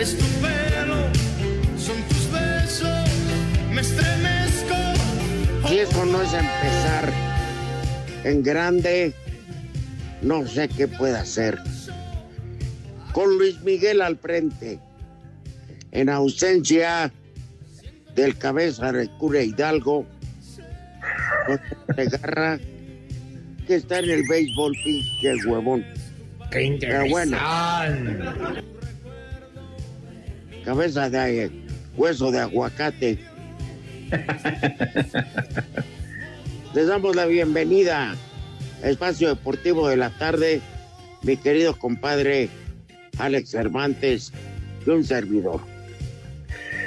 Es tu pelo, son tus besos, me estremezco. Si eso no es empezar en grande, no sé qué puede hacer. Con Luis Miguel al frente, en ausencia del cabeza de cura Hidalgo, José Garra, que está en el béisbol, pinche huevón. Pero bueno, cabeza de eh, hueso de aguacate. Les damos la bienvenida a Espacio Deportivo de la Tarde, mi querido compadre Alex Cervantes y un servidor.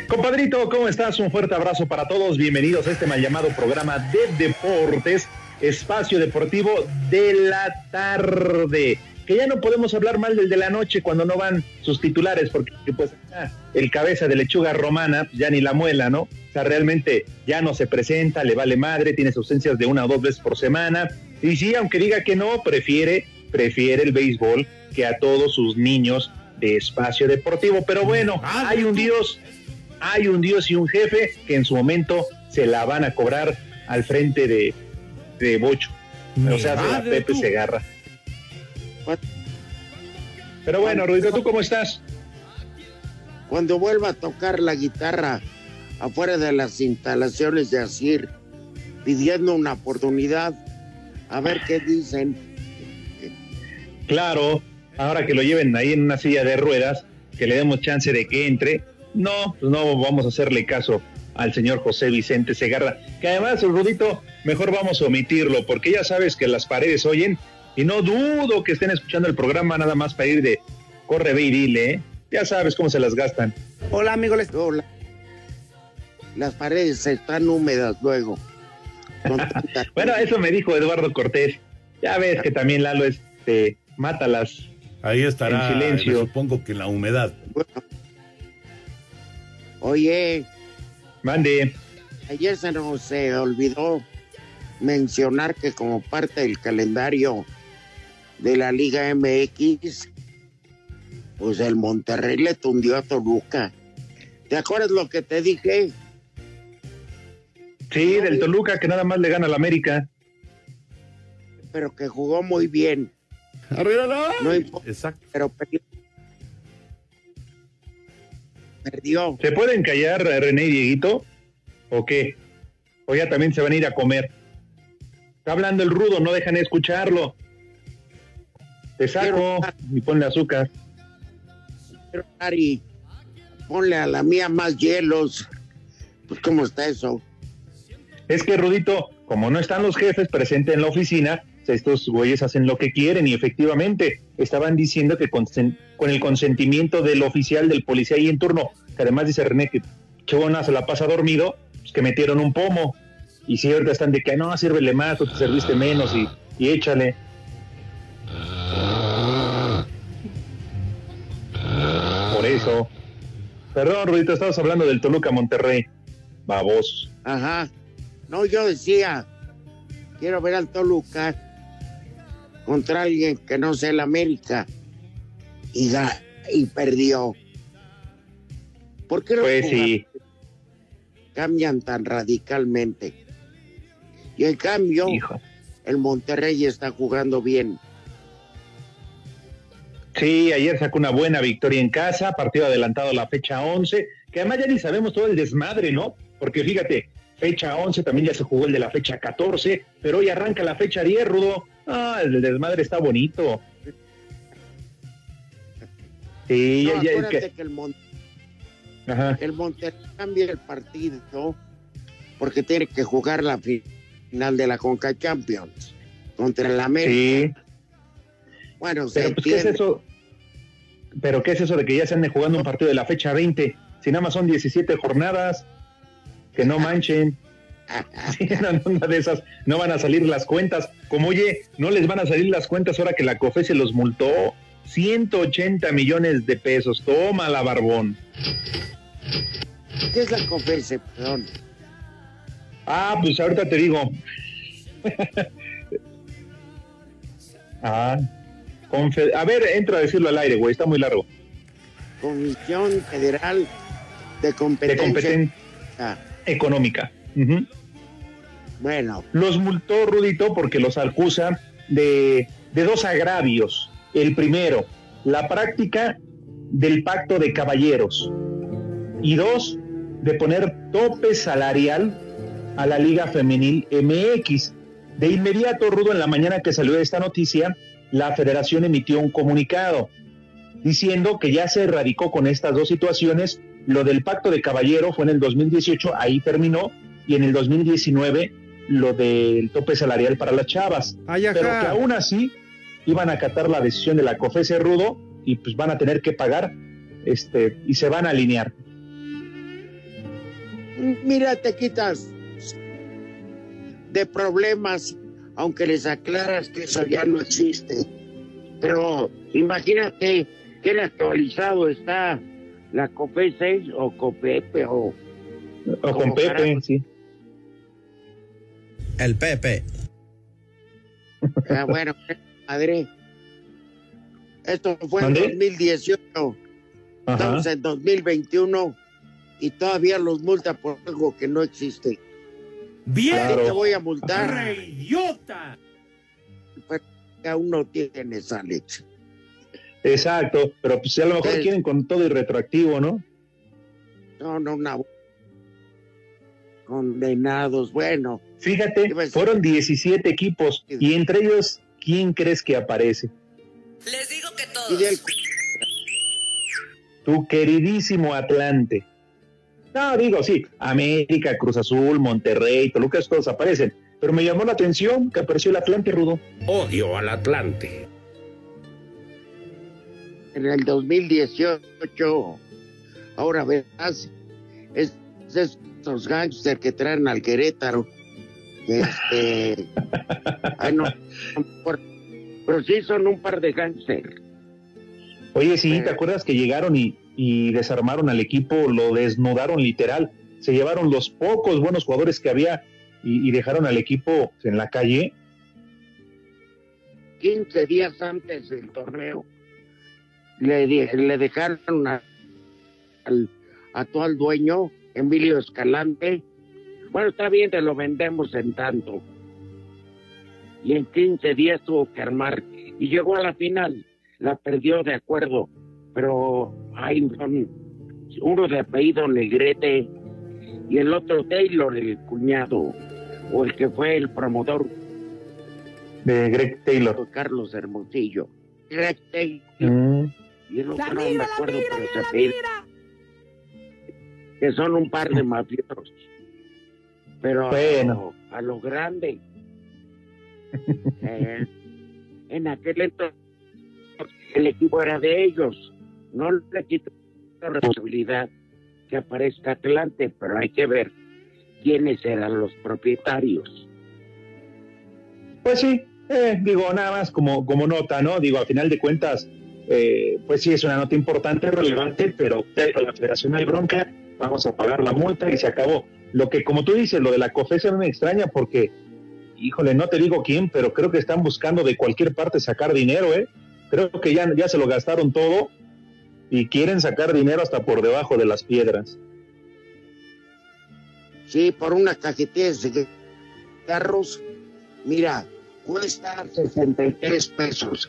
Compadrito, ¿cómo estás? Un fuerte abrazo para todos. Bienvenidos a este mal llamado programa de deportes, espacio deportivo de la tarde. Que ya no podemos hablar mal del de la noche cuando no van sus titulares, porque pues ah, el cabeza de lechuga romana pues, ya ni la muela, ¿no? O sea, realmente ya no se presenta, le vale madre, tiene ausencias de una o dos veces por semana. Y sí, aunque diga que no, prefiere, prefiere el béisbol que a todos sus niños de espacio deportivo. Pero bueno, hay un Dios hay un Dios y un jefe que en su momento se la van a cobrar al frente de, de Bocho. O sea, de la Pepe tú. Pero bueno, Rudito, ¿tú cómo estás? Cuando vuelva a tocar la guitarra afuera de las instalaciones de Asir, pidiendo una oportunidad, a ver qué dicen. Claro, ahora que lo lleven ahí en una silla de ruedas, que le demos chance de que entre. No, pues no vamos a hacerle caso al señor José Vicente Segarra, que además, Rudito, mejor vamos a omitirlo, porque ya sabes que las paredes oyen, y no dudo que estén escuchando el programa nada más para ir de corre, ve y dile, ¿eh? Ya sabes cómo se las gastan. Hola, amigo. les- Hola. Las paredes están húmedas luego. Bueno, eso me dijo Eduardo Cortés. Ya ves que también Lalo este, mata las Ahí estará, En silencio. supongo que en la humedad. Bueno. Oye, Mande. ayer se nos se olvidó mencionar que como parte del calendario de la Liga MX, pues el Monterrey le tundió a Toluca. ¿Te acuerdas lo que te dije? Sí, del Toluca que nada más le gana al América. Pero que jugó muy bien. No importa, Exacto. pero perdió. Perdió. ¿Se pueden callar René y Dieguito? ¿O qué? O ya también se van a ir a comer. Está hablando el rudo, no dejan de escucharlo. Te saco y ponle azúcar. Pero, Ari, ponle a la mía más hielos. Pues, ¿cómo está eso? Es que Rudito, como no están los jefes presentes en la oficina, estos güeyes hacen lo que quieren y efectivamente estaban diciendo que con, con el consentimiento del oficial del policía ahí en turno, que además dice René que Chibona se la pasa dormido, pues que metieron un pomo. Y si ahorita están de que no, sírvele más, tú te serviste menos y, y échale. Eso. Perdón, Rudito, estabas hablando del Toluca Monterrey. Babos. Ajá. No, yo decía, quiero ver al Toluca contra alguien que no sea el América. Y, ga- y perdió. ¿Por qué Pues sí. cambian tan radicalmente? Y en cambio, Hijo. el Monterrey está jugando bien. Sí, ayer sacó una buena victoria en casa, partido adelantado a la fecha 11, que además ya ni sabemos todo el desmadre, ¿no? Porque fíjate, fecha 11 también ya se jugó el de la fecha 14, pero hoy arranca la fecha 10, Rudo. Ah, el desmadre está bonito. Sí, No, ya, ya, es que- que el, Mon- ajá. el Monterrey cambia el partido porque tiene que jugar la fi- final de la Conca Champions contra el América. Sí, Bueno, se pero pues, ¿qué es eso? Pero ¿qué es eso de que ya se ande jugando un partido de la fecha 20? Si nada más son 17 jornadas, que no manchen. Sí, una de esas no van a salir las cuentas. Como oye, no les van a salir las cuentas ahora que la COFE se los multó. 180 millones de pesos. Toma la barbón. ¿Qué es la COFESE? Perdón. Ah, pues ahorita te digo. ah, a ver, entra a decirlo al aire, güey. Está muy largo. Comisión Federal de De Competencia. competencia económica. Bueno, Los multó Rudito porque los acusa de, de dos agravios. El primero, la práctica del pacto de caballeros. Y dos, de poner tope salarial a la Liga Femenil MX. De inmediato, Rudo, en la mañana que salió esta noticia, la federación emitió un comunicado diciendo que ya se erradicó con estas dos situaciones. Lo del pacto de caballero fue en el 2018, ahí terminó, y en el 2019 lo del tope salarial para las chavas. Ay, Pero que aún así iban a acatar la decisión de la COFESE Rudo y pues van a tener que pagar este y se van a alinear. mira, te quitas de problemas, aunque les aclaras que eso ya no existe. Pero imagínate que actualizado está la COFESE o COPEPE o O con Pepe, carajo. sí. El Pepe. Ah, bueno, madre. Esto fue en ¿Mande? 2018, Ajá. estamos en 2021 y todavía los multa por algo que no existe. ¡Bien! Te voy a multar, ¡Reidiota! pero que aún no tienes, Alex. Exacto, pero pues a lo mejor quieren con todo y retroactivo, ¿no? No, no, no. Condenados, bueno, Fíjate, fueron 17 equipos y entre ellos, ¿quién crees que aparece? Les digo que todos. Tu queridísimo Atlante. No, digo, sí, América, Cruz Azul, Monterrey, Toluca, todos aparecen. Pero me llamó la atención que apareció el Atlante, Rudo. Odio al Atlante. en el 2018, ahora verás, es, es estos gángsters que traen al Querétaro. Este, ay, no, por- pero sí son un par de gángsters. Oye, sí, ¿te acuerdas que llegaron y, y desarmaron al equipo, lo desnudaron literal? Se llevaron los pocos buenos jugadores que había y, dejaron al equipo en la calle. 15 días antes del torneo, le, le dejaron a, al actual dueño, Emilio Escalante. Bueno, está bien, te lo vendemos en tanto. Y en 15 días tuvo que armar. Y llegó a la final. La perdió de acuerdo. Pero hay son uno de apellido Negrete y el otro Taylor, el cuñado, o el que fue el promotor de Greg Taylor. Carlos Hermosillo. Greg Taylor. Mm, Y el otro no me acuerdo, pero se apellida. Que son un par de mafiosos. Pero a- Bueno. a, lo grande. Eh, en aquel entonces el equipo era de ellos. No le quito la responsabilidad que aparezca Atlante, pero hay que ver quiénes eran los propietarios. Pues sí, eh, digo, nada más como, como nota, ¿no? Digo, a final de cuentas, eh, pues sí es una nota importante, relevante, pero la federación hay bronca, vamos a pagar la multa y se acabó. Lo que, como tú dices, lo de la COFES me extraña porque, híjole, no te digo quién, pero creo que están buscando de cualquier parte sacar dinero, ¿eh? Creo que ya, ya se lo gastaron todo y quieren sacar dinero hasta por debajo de las piedras. Sí, por una cajetilla de cigarros, mira, cuesta 63 pesos.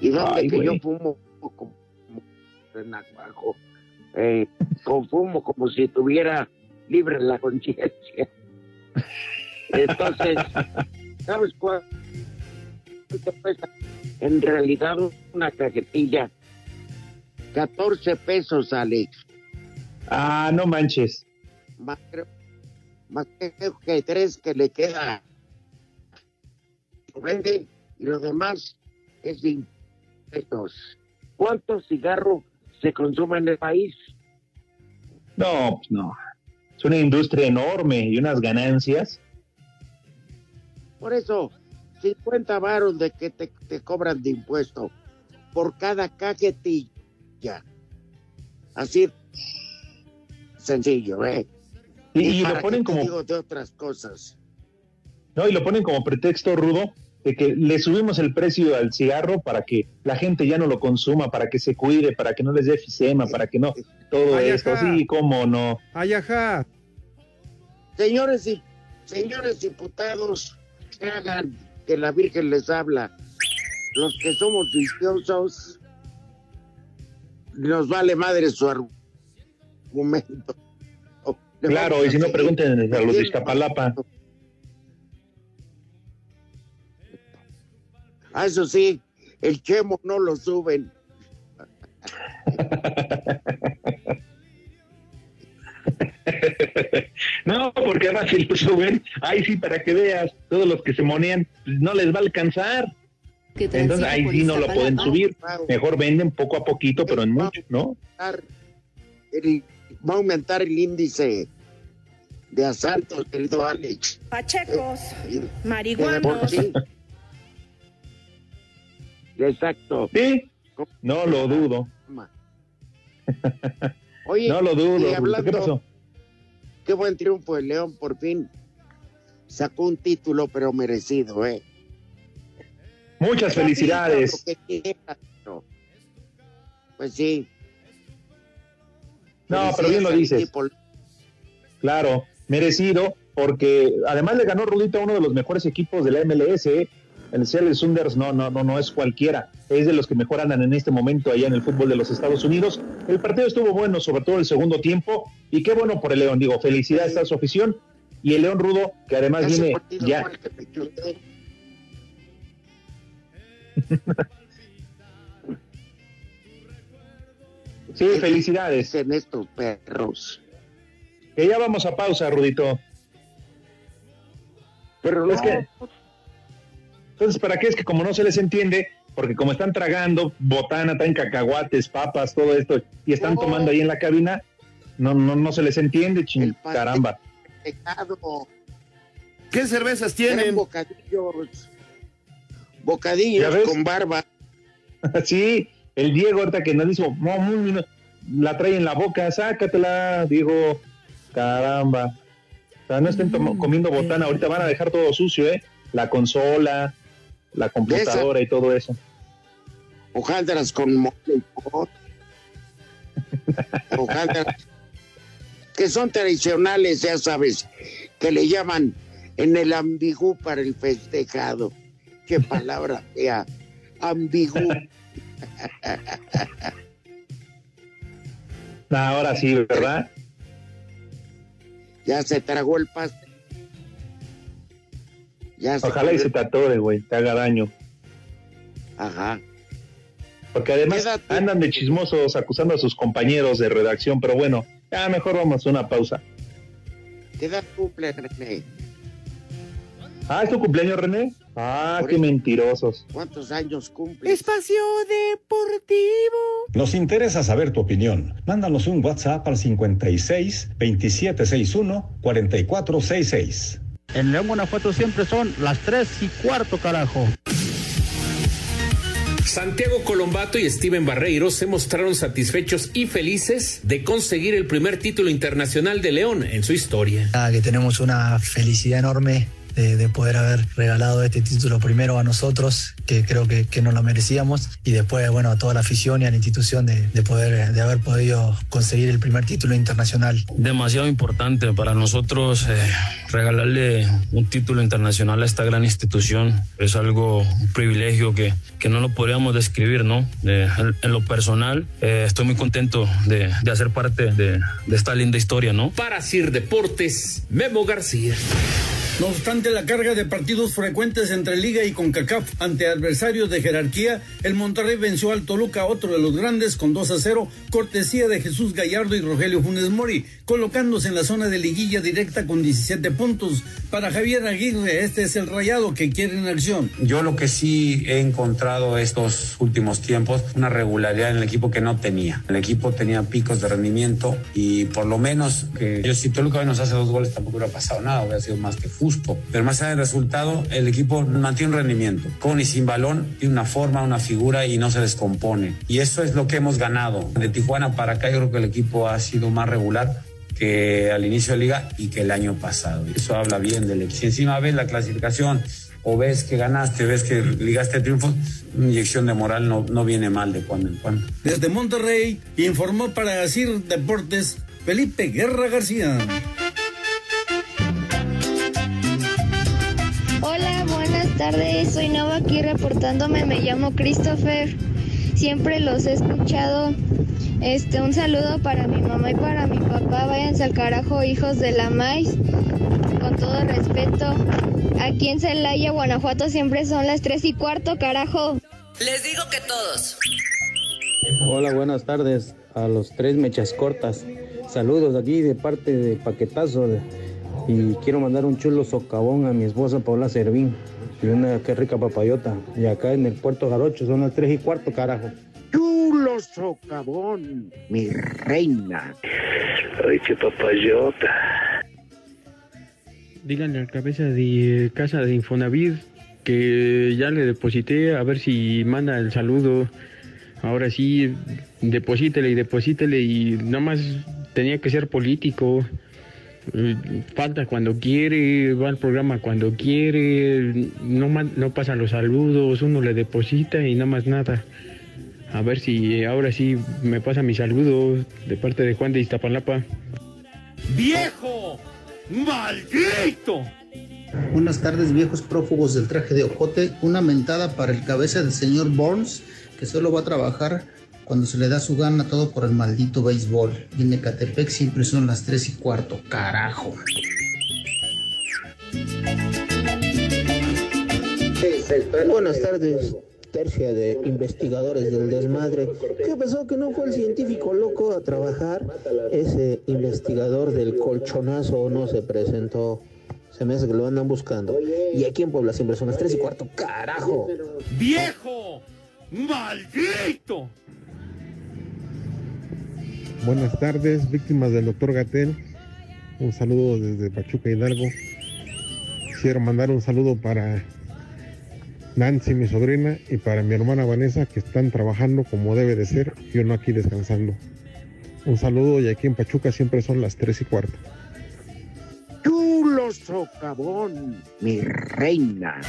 Y donde Ay, que güey. yo fumo como en abajo, eh, confumo como si tuviera libre la conciencia. Entonces, ¿sabes cuánto cuesta? En realidad una cajetilla, 14 pesos, Alex. Ah, no manches. Más creo, más creo que tres que le queda. Lo vende y lo demás es de impuestos. ¿Cuántos cigarros se consumen en el país? No, pues no. Es una industria enorme y unas ganancias. Por eso, 50 varos de que te, te cobran de impuesto por cada cajetilla. Así sencillo, ¿eh? Y, lo ponen como digo de otras cosas. No, y lo ponen como pretexto rudo de que le subimos el precio al cigarro para que la gente ya no lo consuma, para que se cuide, para que no les dé efisema, para que no, todo Ay, esto, ajá. sí, cómo no. Ay, ajá. Señores y señores diputados, que hagan que la Virgen les habla. Los que somos viciosos, nos vale madre su argumento. Claro, y si no pregunten a los de Iztapalapa. Ah, eso sí, el chemo no lo suben. No, porque además si lo suben, ahí sí, para que veas, todos los que se monean, pues, no les va a alcanzar. Que Entonces ahí sí no lo pueden subir. Mejor venden poco a poquito, pero en mucho, ¿no? El- va a aumentar el índice de asaltos, querido Alex. Pachecos, por marihuanos. sí. Exacto. Sí, no lo dudo. Oye, No lo dudo. y Rudito. hablando- ¿Qué pasó? qué buen triunfo el León, por fin sacó un título, pero merecido, ¿eh? Muchas felicidades. Pues sí. No, pero bien lo dices. Claro, merecido, porque además le ganó Rudito a uno de los mejores equipos de la MLS. ¿eh? El Seattle Sounders no, no, no, no es cualquiera. Es de los que mejor andan en este momento allá en el fútbol de los Estados Unidos. El partido estuvo bueno, sobre todo el segundo tiempo. Y qué bueno por el León. Digo, felicidades a su afición. Y el León Rudo, que además viene ya. Sí, felicidades. En estos perros. Que ya vamos a pausa, Rudito. Pero Es que- Entonces, ¿para qué es que como no se les entiende? Porque como están tragando botana, traen cacahuates, papas, todo esto, y están No. tomando ahí en la cabina, no, no, no se les entiende, ching, caramba. pecado. ¿Qué cervezas Eran tienen? bocadillos. Bocadillos con barba. sí, el Diego ahorita que nos dijo, no, muy bien", la trae en la boca, sácatela, digo, caramba. O sea, no estén tomo- comiendo botana, ahorita van a dejar todo sucio, ¿eh? La consola, la computadora y todo eso. hojaldras con mole y pot. Hojaldras que son tradicionales, ya sabes, que le llaman en el ambigú para el festejado. Qué palabra fea, ambigú. Ahora sí, ¿verdad? Ya se tragó el pastel. Ya se Ojalá y se te atore, güey, te haga daño. Ajá. Porque además Quédate. andan de chismosos acusando a sus compañeros de redacción, pero bueno, ya mejor vamos a una pausa. ¿Qué edad cumple, René? Ah, ¿es tu cumpleaños, René? Ah, Por qué eso. mentirosos. ¿Cuántos años cumple? Espacio Deportivo. Nos interesa saber tu opinión. Mándanos un WhatsApp al 56 2761 4466. En León, Guanajuato siempre son las tres y cuarto, carajo. Santiago Colombato y Steven Barreiro se mostraron satisfechos y felices de conseguir el primer título internacional de León en su historia. Que tenemos una felicidad enorme de, de, poder haber regalado este título primero a nosotros, que creo que, que nos lo merecíamos, y después, bueno, a toda la afición y a la institución de, de, poder, de haber podido conseguir el primer título internacional. Demasiado importante para nosotros eh, regalarle un título internacional a esta gran institución. Es algo, un privilegio que, que no lo podríamos describir, ¿no? Eh, en, en, lo personal, eh, estoy muy contento de, de hacer parte de, de esta linda historia, ¿no? Para Sir Deportes, Memo García. No obstante la carga de partidos frecuentes entre Liga y CONCACAF ante adversarios de jerarquía, el Monterrey venció al Toluca, otro de los grandes, con 2 a 0, cortesía de Jesús Gallardo y Rogelio Funes Mori, colocándose en la zona de liguilla directa con 17 puntos. Para Javier Aguirre, este es el rayado que quiere en acción. Yo lo que sí he encontrado estos últimos tiempos, una regularidad en el equipo que no tenía. El equipo tenía picos de rendimiento y por lo menos yo si Toluca hoy nos hace dos goles tampoco hubiera pasado nada, hubiera sido más que justo. Pero más allá del resultado, el equipo mantiene un rendimiento. Con y sin balón, tiene una forma, una figura y no se descompone. Y eso es lo que hemos ganado. De Tijuana para acá yo creo que el equipo ha sido más regular que al inicio de liga y que el año pasado. Eso habla bien del equipo. Si encima ves la clasificación o ves que ganaste, ves que ligaste triunfos, una inyección de moral no, no viene mal de cuando en cuando. Desde Monterrey informó para CIR Deportes Felipe Guerra García. Buenas tardes. Soy Nova aquí reportándome. Me llamo Christopher. Siempre los he escuchado. Este, un saludo para mi mamá y para mi papá. Váyanse al carajo, hijos de la maíz. Con todo respeto. Aquí en Celaya, Guanajuato, siempre son las tres y cuarto, carajo. Les digo que todos. Hola, buenas tardes a los tres mechas cortas. Saludos aquí de parte de Paquetazo. Y quiero mandar un chulo socavón a mi esposa Paula Servín. Y una qué rica papayota. Y acá en el puerto Jarocho son las tres y cuarto, carajo. Chulo socavón, mi reina. Ay, qué papayota. Díganle al cabeza de casa de Infonavit que ya le deposité a ver si manda el saludo. Ahora sí, deposítele y deposítele y nada más tenía que ser político. Falta cuando quiere, va al programa cuando quiere, no, no pasan los saludos, uno le deposita y nada más nada. A ver si ahora sí me pasa mi saludo de parte de Juan de Iztapalapa. ¡Viejo! ¡Maldito! Buenas tardes, viejos prófugos del traje de ojote. Una mentada para el cabeza del señor Burns, que solo va a trabajar cuando se le da su gana todo por el maldito béisbol. Y en Ecatepec siempre son las 3 y cuarto, carajo. Buenas tardes, tercia de investigadores del desmadre. ¿Qué pasó que no fue el científico loco a trabajar? Ese investigador del colchonazo no se presentó. Se me hace que lo andan buscando. Y aquí en Puebla siempre son las 3 y cuarto, carajo. ¡Viejo! ¡Maldito! Buenas tardes, víctimas del doctor Gatel. Un saludo desde Pachuca Hidalgo. Quiero mandar un saludo para Nancy, mi sobrina, y para mi hermana Vanessa, que están trabajando como debe de ser, y uno aquí descansando. Un saludo y aquí en Pachuca siempre son las 3 y cuarto. Chulo socavón, mi reina.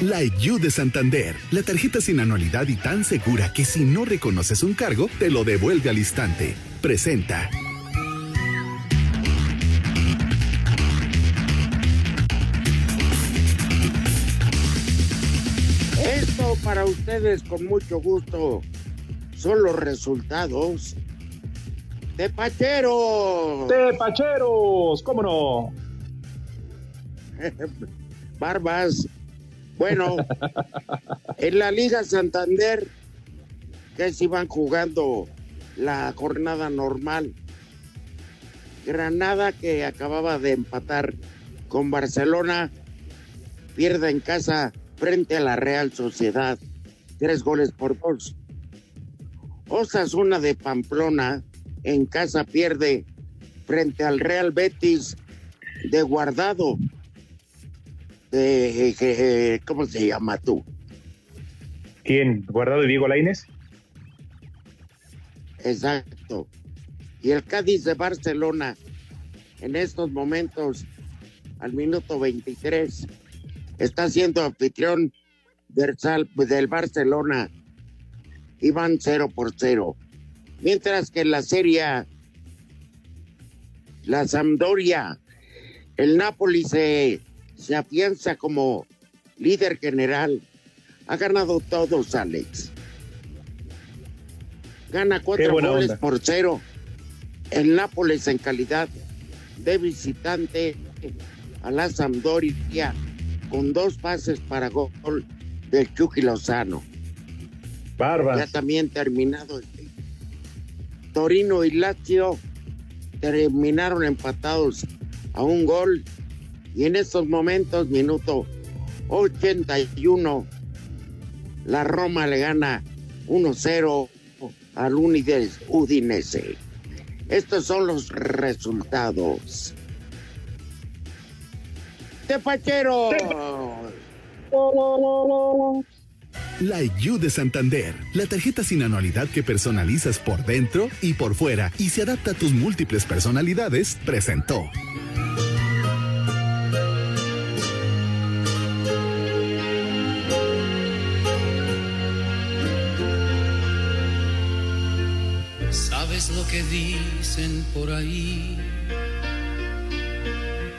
La IU de Santander, la tarjeta sin anualidad y tan segura que si no reconoces un cargo, te lo devuelve al instante. Presenta. Esto para ustedes con mucho gusto son los resultados de Pacheros. De Pacheros, ¿cómo no? Barbas. Bueno, en la Liga Santander, que se iban jugando la jornada normal. Granada, que acababa de empatar con Barcelona, pierde en casa frente a la Real Sociedad. Tres goles por dos. Osasuna de Pamplona, en casa pierde frente al Real Betis de Guardado de, ¿cómo se llama tú? ¿Quién? ¿Guardado y Diego Lainez? Exacto. Y el Cádiz de Barcelona, en estos momentos, al minuto 23, está siendo anfitrión del, del Barcelona y van 0 por 0. Mientras que en la Serie la Sampdoria, el Napoli se, se afianza como líder general. Ha ganado todos, Alex. Gana cuatro goles por cero. El Nápoles en calidad de visitante a la Sampdoria con dos pases para gol del Chucky Lozano. Barbas. Ya también terminado. Torino y Lazio terminaron empatados a un gol y en estos momentos, minuto 81, la Roma le gana 1-0 al Udinese. Estos son los resultados. ¡De Pachero! La IU de Santander, la tarjeta sin anualidad que personalizas por dentro y por fuera y se adapta a tus múltiples personalidades, presentó. Que dicen por ahí?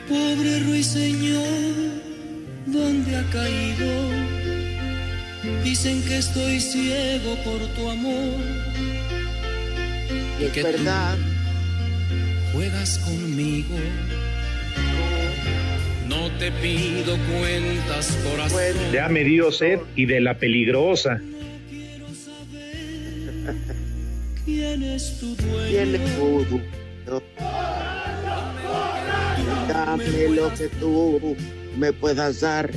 Pobre ruiseñor, ¿dónde ha caído? Dicen que estoy ciego por tu amor. Y es verdad. Juegas conmigo. No te pido cuentas, corazón. Ya me dio sed y de la peligrosa. ¿Quién es tu dueño? ¿Quién es tu dueño? Dame lo que tú me puedas dar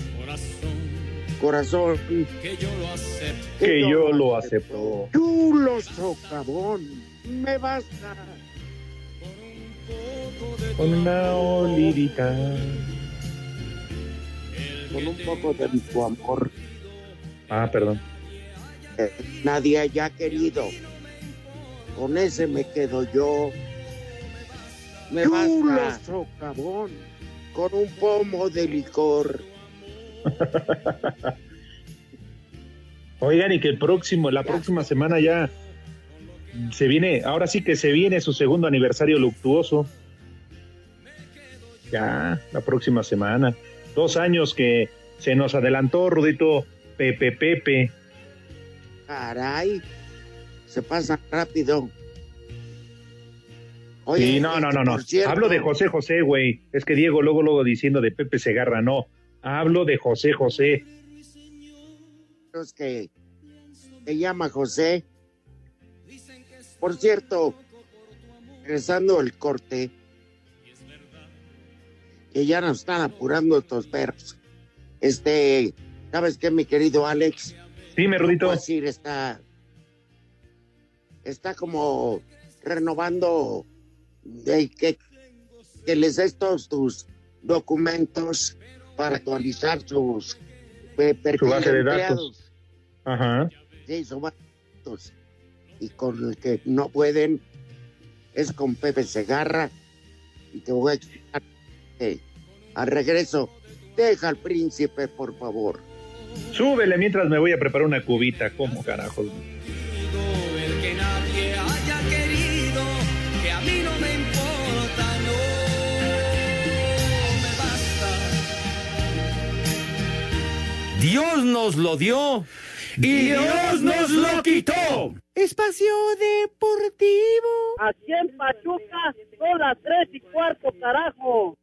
corazón. Que yo lo acepto. Que, yo, lo acepto. Chulo socavón, me basta. Con una olivita. Con un poco de tu amor. Ah, perdón. Eh, nadie haya querido. Con ese me quedo yo. Me Chulo basta. socavón. Con un pomo de licor. Oigan, y que el próximo, la próxima semana ya se viene, ahora sí que se viene su segundo aniversario luctuoso. Ya, la próxima semana. Dos años que se nos adelantó, Rudito Pepe Pepe. Caray, se pasa rápido. Oye, sí, no, no, no, no. Hablo de José José, güey. Es que Diego luego, luego diciendo de Pepe Segarra, no. Hablo de José José. Es que se llama José. Por cierto, regresando el corte, que ya nos están apurando estos perros. Este, ¿sabes qué, mi querido Alex? Dime, Rudito. decir, está, está como renovando de que, que les des todos tus documentos para actualizar sus eh, su base de datos. Ajá. Sí, su base de datos. Y con el que no pueden es con Pepe Segarra. Y te voy a explicar que al regreso, deja al príncipe, por favor. Súbele mientras me voy a preparar una cubita. ¿Cómo carajos? Dios nos lo dio y Dios nos lo quitó. Espacio Deportivo. Aquí en Pachuca son las tres y cuarto, carajo.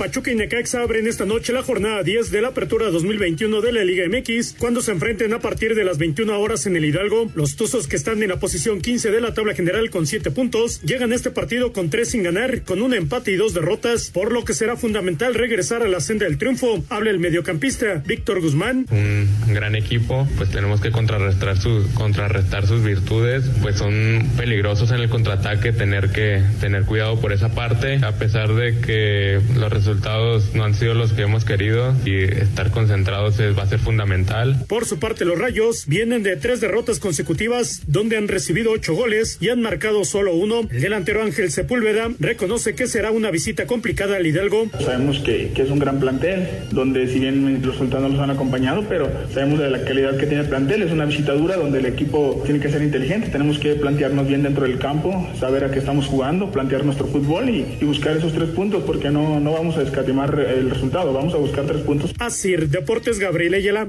Pachuca y Necaxa abren esta noche la jornada 10 de la apertura 2021 de la Liga MX, cuando se enfrenten a partir de las 21 horas en el Hidalgo. Los Tuzos que están en la posición 15 de la tabla general con 7 puntos, llegan a este partido con 3 sin ganar, con un empate y dos derrotas, por lo que será fundamental regresar a la senda del triunfo. Habla el mediocampista Víctor Guzmán. Un gran equipo, pues tenemos que contrarrestar, su, contrarrestar sus virtudes, pues son peligrosos en el contraataque, tener que tener cuidado por esa parte, a pesar de que los resultados resultados no han sido los que hemos querido y estar concentrados va a ser fundamental. Por su parte, los Rayos vienen de tres derrotas consecutivas donde han recibido ocho goles y han marcado solo uno. El delantero Ángel Sepúlveda reconoce que será una visita complicada al Hidalgo. Sabemos que, que es un gran plantel, donde si bien los resultados no los han acompañado, pero sabemos de la calidad que tiene el plantel. Es una visita dura donde el equipo tiene que ser inteligente. Tenemos que plantearnos bien dentro del campo, saber a qué estamos jugando, plantear nuestro fútbol y, y buscar esos tres puntos, porque no, no vamos a escatimar el resultado, vamos a buscar tres puntos. Así, Deportes Gabriel Ayala.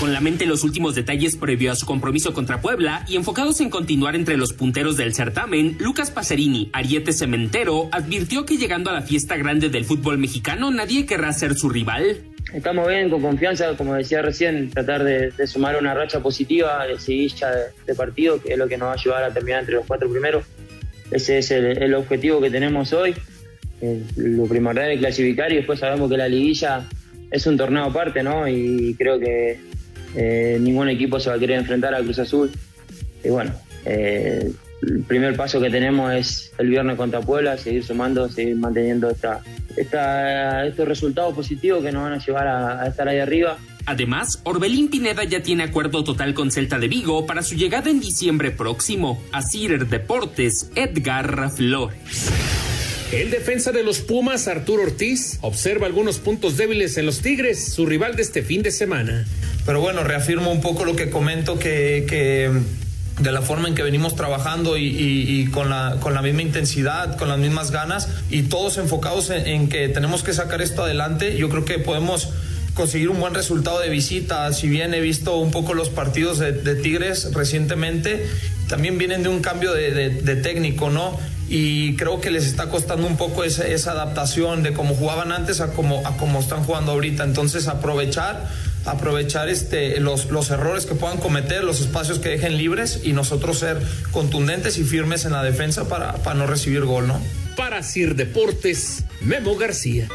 Con la mente en los últimos detalles previo a su compromiso contra Puebla y enfocados en continuar entre los punteros del certamen, Lucas Pacerini, ariete cementero, advirtió que llegando a la fiesta grande del fútbol mexicano nadie querrá ser su rival. Estamos bien, con confianza, como decía recién, tratar de, de sumar una racha positiva de seguilla de, de, partido, que es lo que nos va a ayudar a terminar entre los cuatro primeros. Ese es el, el objetivo que tenemos hoy. Lo primordial es clasificar y después sabemos que la liguilla es un torneo aparte, ¿no? Y creo que eh, ningún equipo se va a querer enfrentar a Cruz Azul. Y bueno, eh, el primer paso que tenemos es el viernes contra Puebla, seguir sumando, seguir manteniendo esta, estos resultados positivos que nos van a llevar a, a estar ahí arriba. Además, Orbelín Pineda ya tiene acuerdo total con Celta de Vigo para su llegada en diciembre próximo. A Cider Deportes, Edgar Flores. El defensa de los Pumas, Arturo Ortiz, observa algunos puntos débiles en los Tigres, su rival de este fin de semana. Pero bueno, reafirmo un poco lo que comento que, que de la forma en que venimos trabajando y, con, la, con la misma intensidad, con las mismas ganas y todos enfocados en, que tenemos que sacar esto adelante, yo creo que podemos conseguir un buen resultado de visita. Si bien he visto un poco los partidos de, Tigres recientemente, también vienen de un cambio de, de técnico, ¿no? Y creo que les está costando un poco esa, esa adaptación de cómo jugaban antes a cómo, a cómo están jugando ahorita. Entonces aprovechar, aprovechar este, los, los errores que puedan cometer, los espacios que dejen libres y nosotros ser contundentes y firmes en la defensa para, para no recibir gol, ¿no? Para Sir Deportes, Memo García.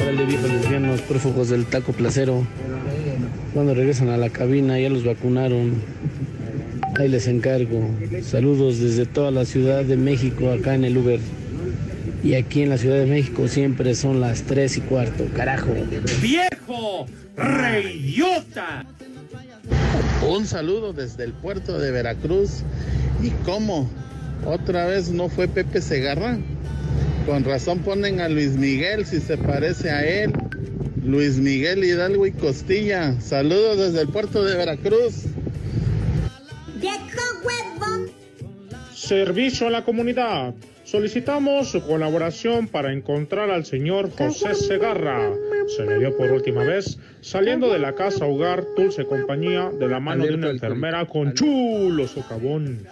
Órale, viejos lesbianos, prófugos del taco placero. Cuando regresan a la cabina ya los vacunaron. Ahí les encargo. Saludos desde toda la Ciudad de México, acá en el Uber. Y aquí en la Ciudad de México siempre son las tres y cuarto, carajo. ¡Viejo! ¡Reyota! Un saludo desde el puerto de Veracruz. ¿Y cómo? ¿Otra vez no fue Pepe Segarra? Con razón ponen a Luis Miguel si se parece a él. Luis Miguel Hidalgo y Costilla. Saludos desde el puerto de Veracruz. Servicio a la comunidad. Solicitamos su colaboración para encontrar al señor José Segarra. Se le dio por última vez saliendo de la casa hogar Dulce Compañía de la mano de una enfermera con chulo socavón.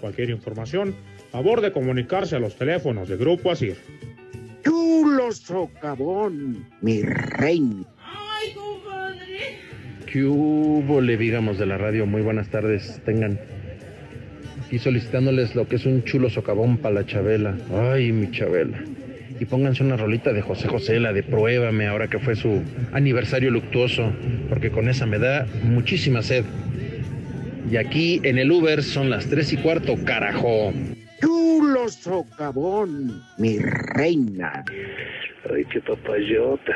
Cualquier información, favor de comunicarse a los teléfonos de Grupo Asir. Chulo socavón, mi reina. Le digamos de la radio? Muy buenas tardes, tengan y solicitándoles lo que es un chulo socavón para la Chabela. Ay, mi Chabela. Y pónganse una rolita de José José, la de Pruébame, ahora que fue su aniversario luctuoso, porque con esa me da muchísima sed. Y aquí en el Uber son las tres y cuarto, carajo. Chulo socavón, mi reina. Ay, qué papayota.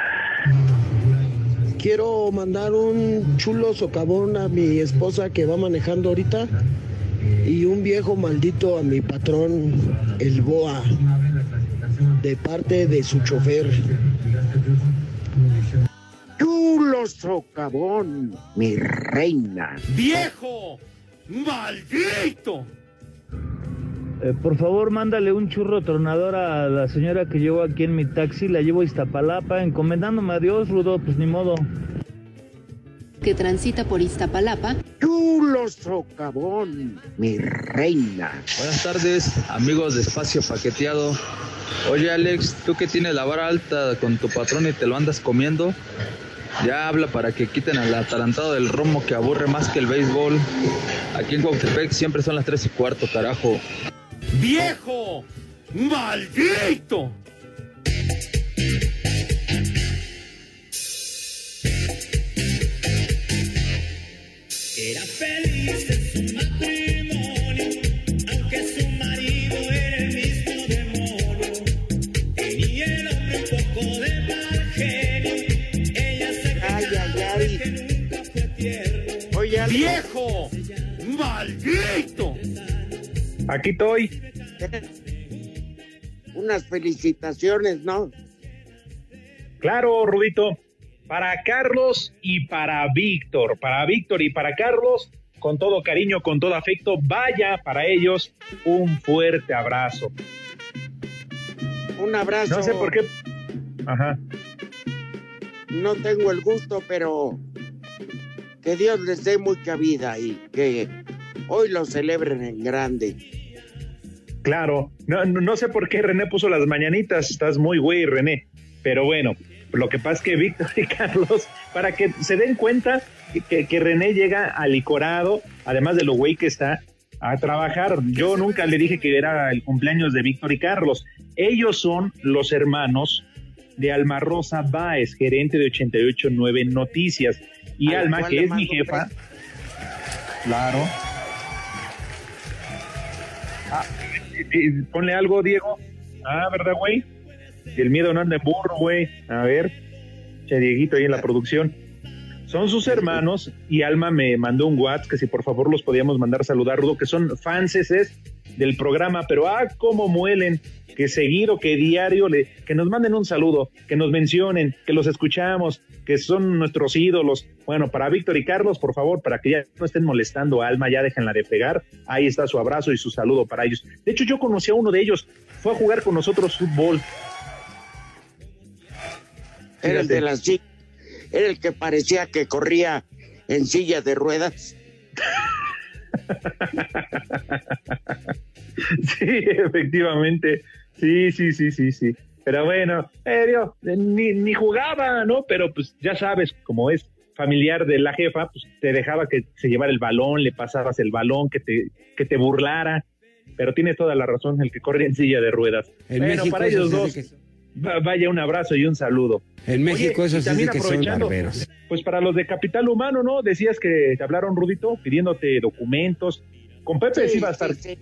Quiero mandar un chulo socavón a mi esposa que va manejando ahorita y un viejo maldito a mi patrón, el Boa, de parte de su chofer. Chulo socavón, mi reina. ¡Viejo! ¡Maldito! Eh, por favor, mándale un churro tronador a la señora que llevo aquí en mi taxi. La llevo a Iztapalapa, encomendándome a Dios, Rudo, pues ni modo que transita por Iztapalapa. Chulo socavón, mi reina. Buenas tardes, amigos de Espacio Paqueteado. Oye, Alex, tú que tienes la vara alta con tu patrón y te lo andas comiendo, ya habla para que quiten al atarantado del romo que aburre más que el béisbol. Aquí en Cuautepec siempre son las tres y cuarto, carajo. ¡Viejo! ¡Maldito! Aquí estoy. Unas felicitaciones, ¿no? Claro, Rudito. Para Carlos y para Víctor. Para Víctor y para Carlos, con todo cariño, con todo afecto, vaya para ellos un fuerte abrazo. Un abrazo. No sé por qué. Ajá. No tengo el gusto, pero que Dios les dé mucha vida y que hoy lo celebren en grande. Claro, no, no, sé por qué René puso las mañanitas, estás muy güey, René. Pero bueno, lo que pasa es que Víctor y Carlos, para que se den cuenta que, que René llega alicorado, además de lo güey que está, a trabajar. Yo nunca le dije que era el cumpleaños de Víctor y Carlos. Ellos son los hermanos de Alma Rosa Báez, gerente de 889 Noticias. Y A Alma, que es mi jefa. Claro. Ah, ponle algo, Diego. Ah, ¿verdad, güey? Si el miedo no anda en burro, güey. A ver. Che, Dieguito ahí en la producción. Son sus hermanos y Alma me mandó un WhatsApp que si por favor los podíamos mandar saludar, Rudo, que son fanses del programa, pero ah, cómo muelen, que seguido, que diario, le, que nos manden un saludo, que nos mencionen, que los escuchamos, que son nuestros ídolos. Bueno, para Víctor y Carlos, por favor, para que ya no estén molestando a Alma, ya déjenla de pegar. Ahí está su abrazo y su saludo para ellos. De hecho, yo conocí a uno de ellos, fue a jugar con nosotros fútbol. Era el de las era el que parecía que corría en silla de ruedas. Sí, efectivamente. Sí, sí, sí, sí, sí. Pero bueno, eh, digo, eh, ni, ni jugaba, ¿no? Pero pues ya sabes, como es familiar de la jefa, pues te dejaba que se llevara el balón, le pasabas el balón, que te, que te burlara. Pero tienes toda la razón, el que corre en silla de ruedas. En bueno, México para ellos dos, vaya un abrazo y un saludo. En México Oye, y sí que son barberos. Pues para los de Capital Humano, ¿no? Decías que te hablaron, Rudito, pidiéndote documentos. Con Pepe sí, Sí, va a estar sí, sí.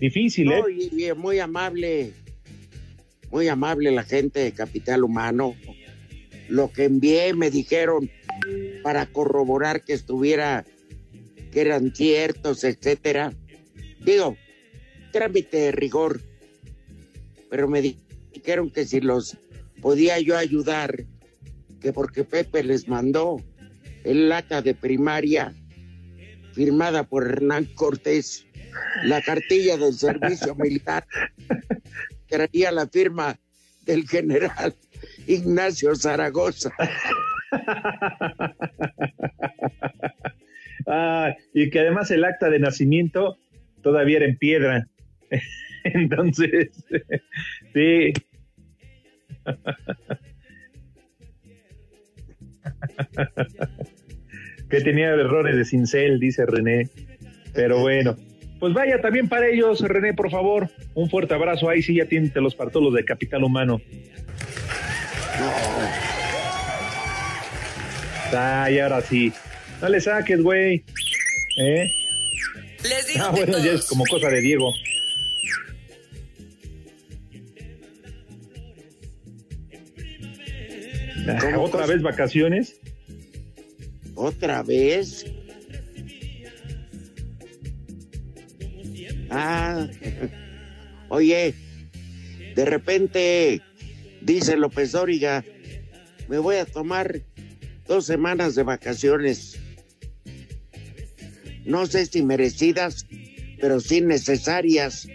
difícil, ¿eh? No, y- y muy amable, muy amable la gente de Capital Humano. Lo que envié me dijeron para corroborar que estuviera, que eran ciertos, etcétera. Digo, trámite de rigor. Pero me di- dijeron que si los podía yo ayudar, que porque Pepe les mandó el acta de primaria firmada por Hernán Cortés, la cartilla del servicio militar, traía la firma del general Ignacio Zaragoza. Ah, y que además el acta de nacimiento todavía era en piedra. Entonces, sí. que tenía errores de cincel, dice René. Pero bueno, pues vaya también para ellos, René, por favor. Un fuerte abrazo. Ahí sí ya tienen los partolos de Capital Humano. Ay, ahora sí. No le saques, güey. ¿Eh? Les digo Ah, bueno, ya es como cosa de Diego. ¿Cómo ¿Otra cosa? vez vacaciones? ¿Otra vez? Ah, oye, de repente dice López Dóriga, me voy a tomar dos semanas de vacaciones. No sé si merecidas, pero sí necesarias.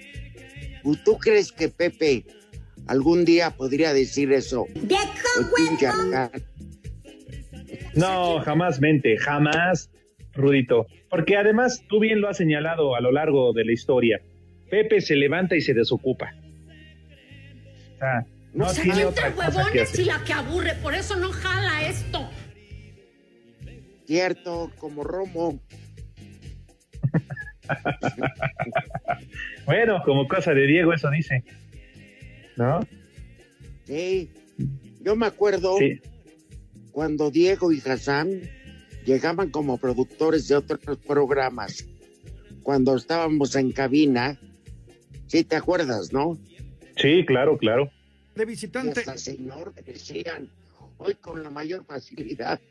¿Tú crees que Pepe algún día podría decir eso? No, jamás mente, jamás, Rudito. Porque además tú bien lo has señalado a lo largo de la historia. Pepe se levanta y se desocupa. O sea, no se tiene otra cosa que hacer. y la que aburre, por eso no jala esto. Cierto, como Romo. Bueno, como cosa de Diego, eso dice. ¿No? Sí, yo me acuerdo Sí. cuando Diego y Hassan llegaban como productores de otros programas. Cuando estábamos en cabina, sí te acuerdas, ¿no? Sí, claro, claro. De visitante. señor, decían, hoy con la mayor facilidad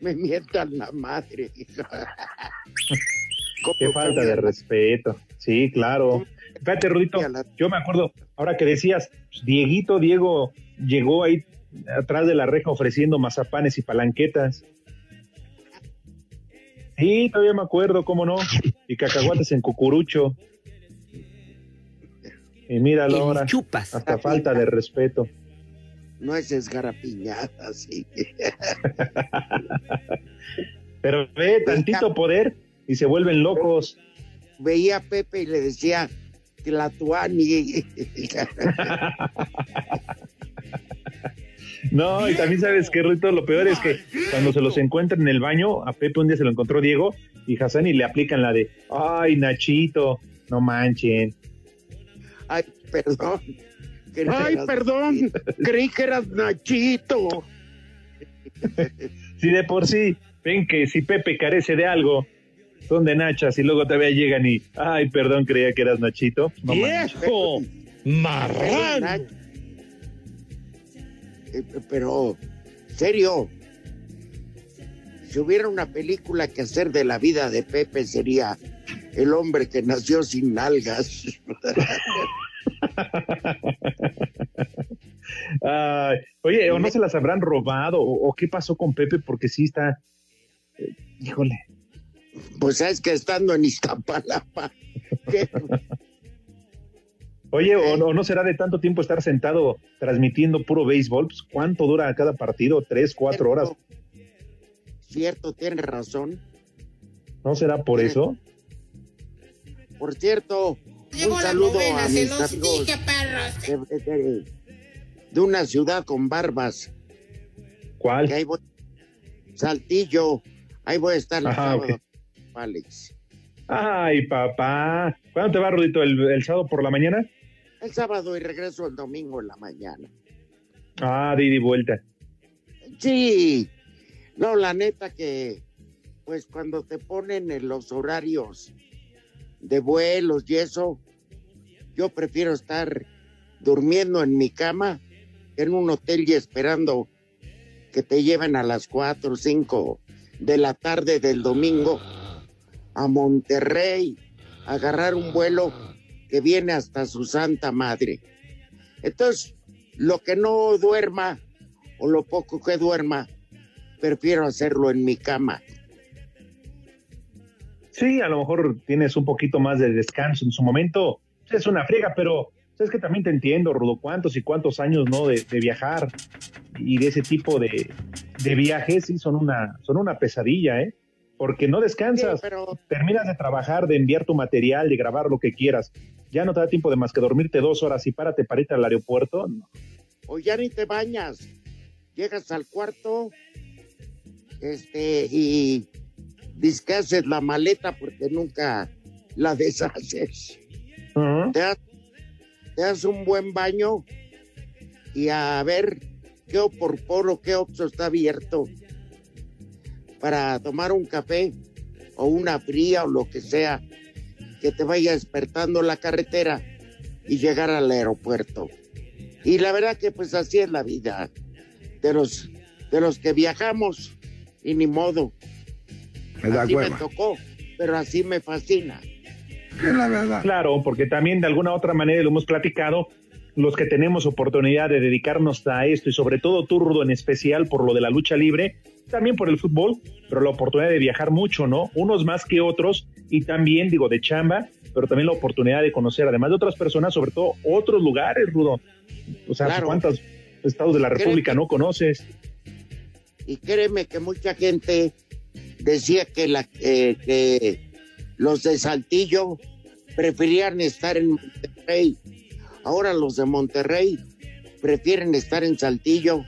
me mientan la madre. Qué falta de respeto. Sí, claro. Fíjate, Rudito, yo me acuerdo, ahora que decías, Dieguito, Diego llegó ahí atrás de la reja ofreciendo mazapanes y palanquetas. Sí, todavía me acuerdo, cómo no. Y cacahuates en cucurucho. Y míralo En ahora. chupas. Hasta falta de respeto. No es esgarapiñada, sí. Pero ve tantito poder y se vuelven locos. Veía a Pepe y le decía, Tlatuani. No, y también sabes que Rito, lo peor es que cuando se los encuentran en el baño, a Pepe un día se lo encontró Diego y Hassan y le aplican la de, ay, Nachito, no manchen. Ay, perdón. Ay, eras- perdón. Creí que eras Nachito. Si de por sí, ven que si Pepe carece de algo, son de nachas y luego todavía llegan y, ay, perdón, creía que eras Nachito. No. ¡Viejo! ¡Marrán! Eh, Pero, serio, si hubiera una película que hacer de la vida de Pepe sería El hombre que nació sin nalgas. Oye, o no se las habrán robado, o, o qué pasó con Pepe, porque sí está, eh, híjole. Pues sabes que estando en Iztapalapa, ¿qué? Oye, o, no- será de tanto tiempo estar sentado transmitiendo puro béisbol? Pues, ¿Cuánto dura cada partido? ¿Tres, cuatro horas? cierto, tienes razón. ¿No será por eso? Por cierto, Llegó un la saludo novena, a se mis los amigos dije, perros. de, de- de una ciudad con barbas. ¿Cuál? Que ahí voy- Saltillo. Ahí voy a estar el Ajá, Alex. Ay, papá. ¿Cuándo te va, Rudito? ¿El, el sábado por la mañana? El sábado y regreso el domingo en la mañana. Ah, de ida y vuelta. Sí, no, la neta que, pues cuando te ponen en los horarios de vuelos y eso, yo prefiero estar durmiendo en mi cama en un hotel y esperando que te lleven a las 4 o 5 de la tarde del domingo a Monterrey, a agarrar un vuelo que viene hasta su santa madre. Entonces, lo que no duerma o lo poco que duerma, prefiero hacerlo en mi cama. Sí, a lo mejor tienes un poquito más de descanso en su momento. Es una friega, pero es que también te entiendo, Rudo, cuántos y cuántos años, ¿no? De, viajar y de ese tipo de, de viajes, sí, son una, son una pesadilla, ¿eh? Porque no descansas, Sí, pero- terminas de trabajar, de enviar tu material, de grabar lo que quieras. Ya no te da tiempo de más que dormirte dos horas y párate para irte al aeropuerto. No. O ya ni te bañas. Llegas al cuarto este, y haces la maleta porque nunca la deshaces. te, das, te das un buen baño y a ver qué por poro, qué opso está abierto para tomar un café o una fría o lo que sea que te vaya despertando la carretera y llegar al aeropuerto. Y la verdad que pues así es la vida de los de los que viajamos y ni modo. Me da así hueva. me tocó, pero así me fascina. la verdad. Claro, porque también de alguna otra manera lo hemos platicado, los que tenemos oportunidad de dedicarnos a esto y sobre todo tú, Rudo, en especial por lo de la lucha libre, también por el fútbol, pero la oportunidad de viajar mucho, ¿no? Unos más que otros y también, digo, de chamba, pero también la oportunidad de conocer, además de otras personas, sobre todo otros lugares, Rudo. O sea, Claro. ¿cuántos estados de la República no conoces? Y créeme que mucha gente decía que, la, eh, que los de Saltillo preferían estar en Monterrey. Ahora los de Monterrey prefieren estar en Saltillo.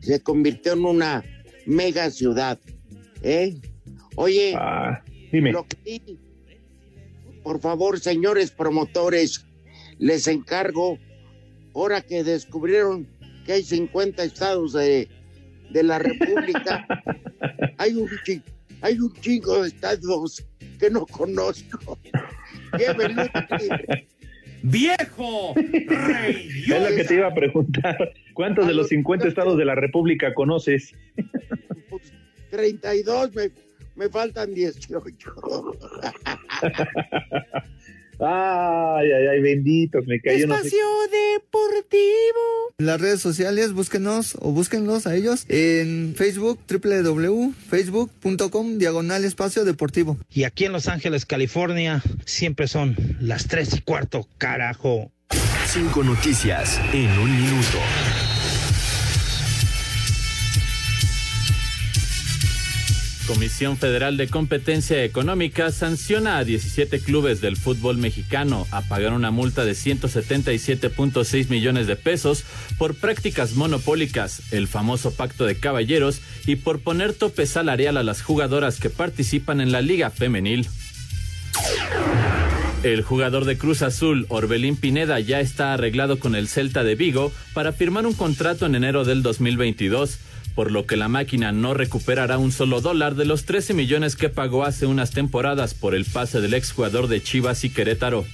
Se convirtió en una mega ciudad. ¿eh? Oye, dime. lo que sí, por favor, señores promotores, les encargo, ahora que descubrieron que hay 50 estados de, de la República, hay un, hay un chingo de estados que no conozco. Llévenlo. ¡Viejo! Es lo que te iba a preguntar. ¿Cuántos de los 50 estados de la República conoces? 32, me, me faltan 18. Ay, ay, ay, benditos, me cayó. no sé- Espacio Deportivo. Las redes sociales, búsquenos o búsquenlos a ellos en Facebook, www.facebook.com, diagonal espacio deportivo. Y aquí en Los Ángeles, California, siempre son las tres y cuarto, carajo. Cinco noticias en un minuto. Comisión Federal de Competencia Económica sanciona a 17 clubes del fútbol mexicano a pagar una multa de 177.6 millones de pesos por prácticas monopólicas, el famoso pacto de caballeros y por poner tope salarial a las jugadoras que participan en la Liga Femenil. El jugador de Cruz Azul, Orbelín Pineda, ya está arreglado con el Celta de Vigo para firmar un contrato en enero del 2022, por lo que la máquina no recuperará un solo dólar de los 13 millones que pagó hace unas temporadas por el pase del exjugador de Chivas y Querétaro.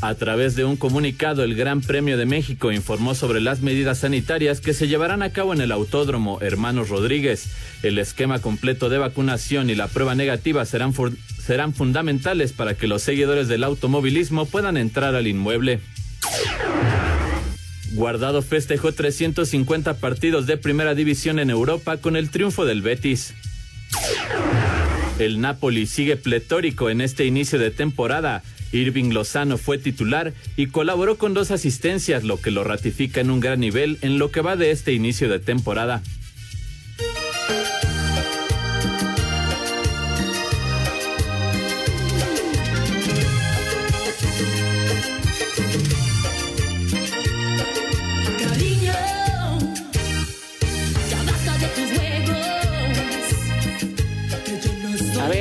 A través de un comunicado, el Gran Premio de México informó sobre las medidas sanitarias que se llevarán a cabo en el Autódromo Hermanos Rodríguez. El esquema completo de vacunación y la prueba negativa serán, serán fundamentales para que los seguidores del automovilismo puedan entrar al inmueble. Guardado festejó 350 partidos de primera división en Europa con el triunfo del Betis. El Napoli sigue pletórico en este inicio de temporada. Irving Lozano fue titular y colaboró con dos asistencias, lo que lo ratifica en un gran nivel en lo que va de este inicio de temporada.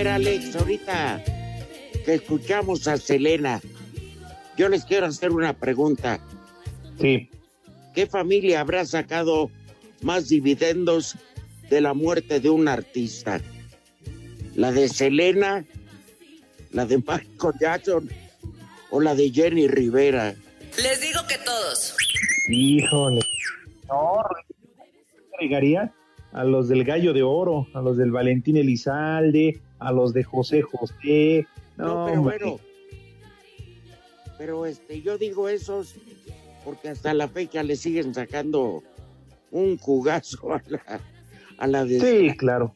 Alex, ahorita que escuchamos a Selena, yo les quiero hacer una pregunta. Sí. ¿Qué familia habrá sacado más dividendos de la muerte de un artista? ¿La de Selena? ¿La de Michael Jackson? ¿O la de Jenny Rivera? Les digo que todos. Híjole. No, agregaría a los del Gallo de Oro, a los del Valentín Elizalde, a los de José José. No, No, pero hombre. bueno. Pero este, yo digo esos porque hasta la fecha le siguen sacando un jugazo a la, a la de Sí, claro.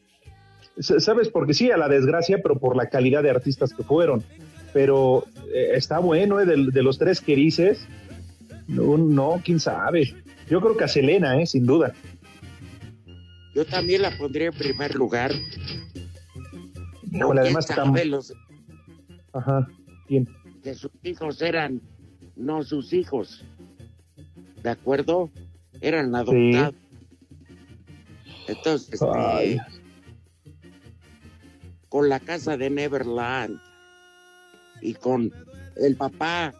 ¿Sabes? Porque sí, a la desgracia, pero por la calidad de artistas que fueron. Pero eh, está bueno, ¿eh? De, de los tres que dices, no, no, quién sabe. Yo creo que a Selena, ¿eh? Sin duda. Yo también la pondría en primer lugar. Híjole, ¿Quién además sabe estamos. los- Ajá. ¿Quién? que sus hijos eran no sus hijos. ¿De acuerdo? Eran adoptados. Entonces, Ay. con la casa de Neverland y con el papá,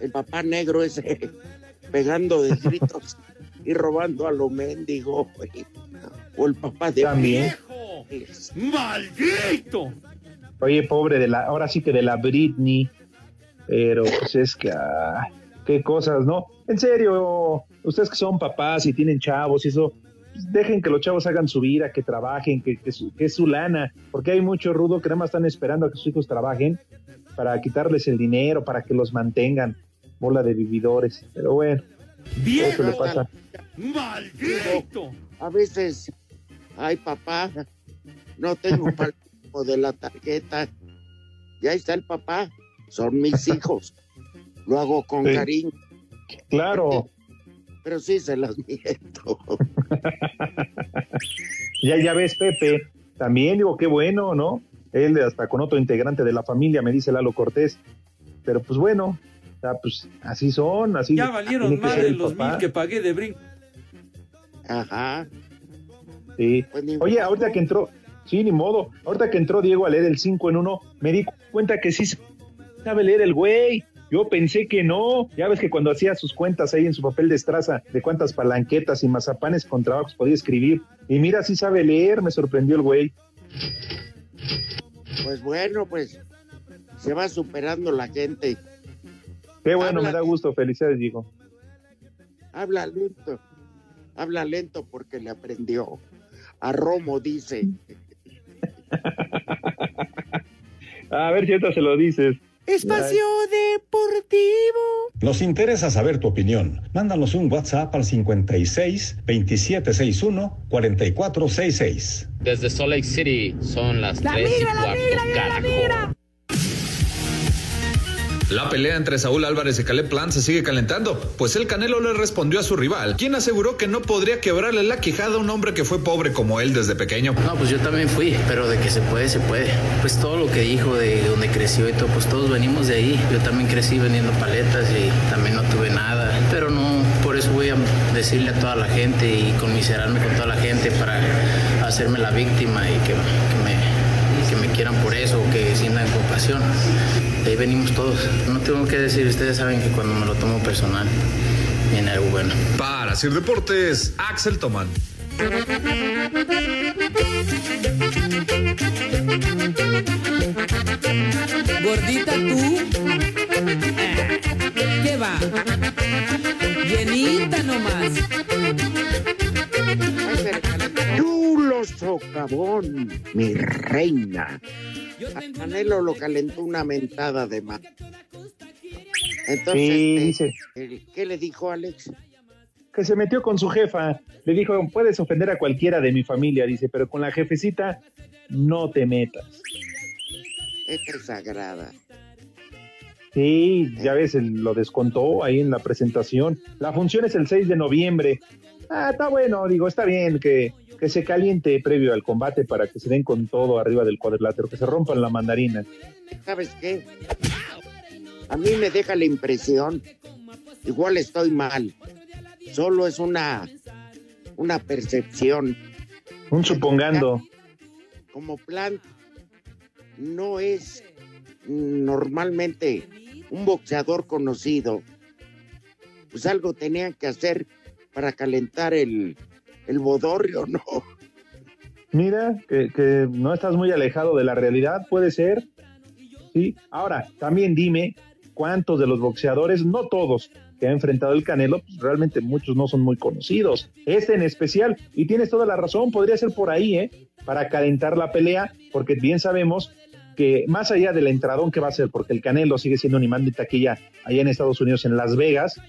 el papá negro ese pegando de gritos y robando a lo mendigo. O el papá de También. ¡Maldito! Oye, pobre de la, ahora sí que de la Britney. Pero pues es que, ah, qué cosas, ¿no? En serio, ustedes que son papás y tienen chavos y eso, pues, dejen que los chavos hagan su vida, que trabajen, que, que, su- que es su lana, porque hay mucho rudo que nada más están esperando a que sus hijos trabajen para quitarles el dinero, para que los mantengan, bola de vividores. Pero bueno, eso le pasa. ¡Maldito! A veces, ay papá, no tengo para de la tarjeta. Y ahí está el papá, son mis hijos. Lo hago con Sí. cariño, Claro, pero sí se las miento. ya, ya ves, Pepe, también digo, qué bueno, ¿no? Él hasta con otro integrante de la familia, me dice Lalo Cortés. Pero pues bueno, pues así son, así. Ya valieron más de los papá. mil que pagué de brinco. Ajá. Sí. Pues Oye, ahorita que entró, sí, ni modo, ahorita que entró Diego a leer el 5 en 1, me di cuenta que sí sabe leer el güey. Yo pensé que no. Ya ves que cuando hacía sus cuentas ahí en su papel de estraza de cuántas palanquetas y mazapanes con trabajos podía escribir. Y mira, sí sabe leer, me sorprendió el güey. Pues bueno, pues se va superando la gente. Qué bueno, Habla me da gusto. Felicidades, Diego. Habla lento, habla lento porque le aprendió. a Romo, dice. A ver si ahorita se lo dices. Espacio Deportivo. Nos interesa saber tu opinión. Mándanos un WhatsApp al 56 2761 4466. Desde Salt Lake City son las La 3 migra, y la cuarto, migra, la carajo. migra. La pelea entre Saúl Álvarez y Caleb Plant se sigue calentando, pues el Canelo le respondió a su rival, quien aseguró que no podría quebrarle la quijada a un hombre que fue pobre como él desde pequeño. No, pues yo también fui, pero de que se puede, se puede. Pues todo lo que dijo de donde creció y todo, pues todos venimos de ahí. Yo también crecí vendiendo paletas y también no tuve nada, pero no, por eso voy a decirle a toda la gente y conmiserarme con toda la gente para hacerme la víctima y que, que me que me quieran por eso, que sientan compasión. De ahí venimos todos. No tengo que decir, ustedes saben que cuando me lo tomo personal, viene algo bueno. Para Sir Deportes, Axel Toman. Gordita tú. ¿Qué va? Llenita nomás. Mi reina. A Canelo lo calentó una mentada de más. Entonces, Sí, este, dice. ¿qué le dijo Alex? Que se metió con su jefa. Le dijo, puedes ofender a cualquiera de mi familia, dice, pero con la jefecita no te metas. Esta es sagrada. Sí, ya ves, lo descontó ahí en la presentación. La función es el 6 de noviembre. Ah, está bueno, digo, está bien que, que se caliente previo al combate para que se den con todo arriba del cuadrilátero, que se rompan la mandarina. ¿Sabes qué? A mí me deja la impresión, igual estoy mal, solo es una, una percepción. Un supongando. Como plan, no es normalmente un boxeador conocido. Pues algo tenían que hacer para calentar el, el bodorrio, ¿no? Mira, que, que no estás muy alejado de la realidad, puede ser. Sí. Ahora, también dime cuántos de los boxeadores, no todos, que ha enfrentado el Canelo, pues realmente muchos no son muy conocidos. Este en especial, y tienes toda la razón, podría ser por ahí, ¿eh? Para calentar la pelea, porque bien sabemos que más allá del entradón que va a ser, porque el Canelo sigue siendo un imán de taquilla allá en Estados Unidos, en Las Vegas,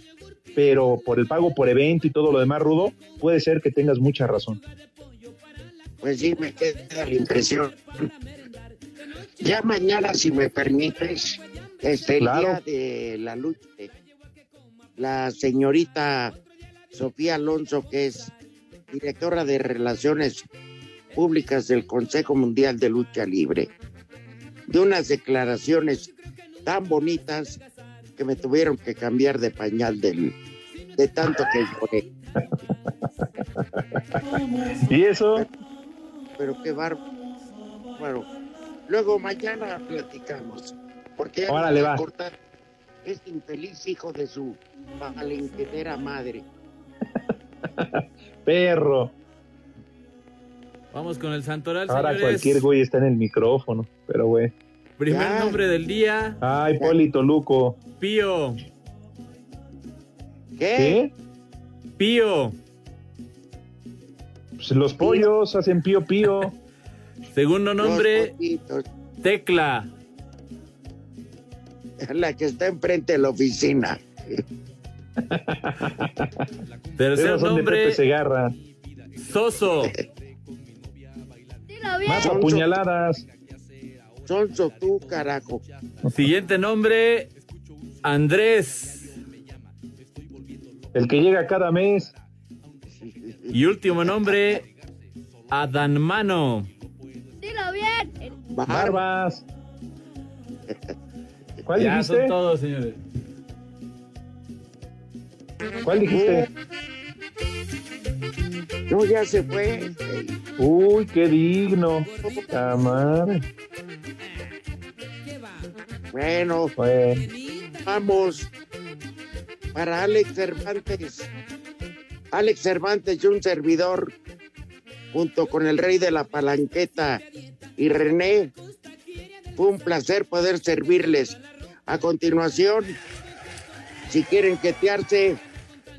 pero por el pago por evento y todo lo demás rudo, puede ser que tengas mucha razón. Pues sí, me queda la impresión. Ya mañana, si me permites, este, el día de la lucha, la señorita Sofía Alonso, que es directora de Relaciones Públicas del Consejo Mundial de Lucha Libre, de unas declaraciones tan bonitas que me tuvieron que cambiar de pañal del, de tanto que lloré. ¿Y eso? Pero qué bárbaro. Bueno, luego mañana platicamos. Porque Órale, me va. a cortar este infeliz hijo de su palenquetera madre. Perro. Vamos con el Santoral, Ahora señores. cualquier güey está en el micrófono, pero güey. Primer Ya. nombre del día, Ay, Polito Luco. Pío. ¿Qué? Pío. Pues los pollos hacen pío pío. Segundo nombre, Tecla. La que está enfrente de la oficina. Tercer nombre, Segarra. Soso. Más apuñaladas. Sonso tú, carajo. Siguiente nombre, Andrés. El que llega cada mes. Y último nombre, Adanmano. Dilo bien. Barbas. ¿Cuál ya dijiste? son todos, señores. ¿Cuál dijiste? No, ya se fue. Uy, qué digno. La madre. Bueno, Bueno. Vamos para Alex Cervantes. Alex Cervantes y un servidor, junto con el rey de la palanqueta y René. Fue un placer poder servirles. A continuación, si quieren quetearse,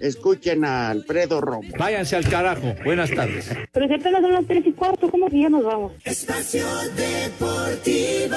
escuchen a Alfredo Romo. Váyanse al carajo. Buenas tardes. Pero si apenas son las tres y cuarto, ¿cómo que ya nos vamos? Espacio Deportivo.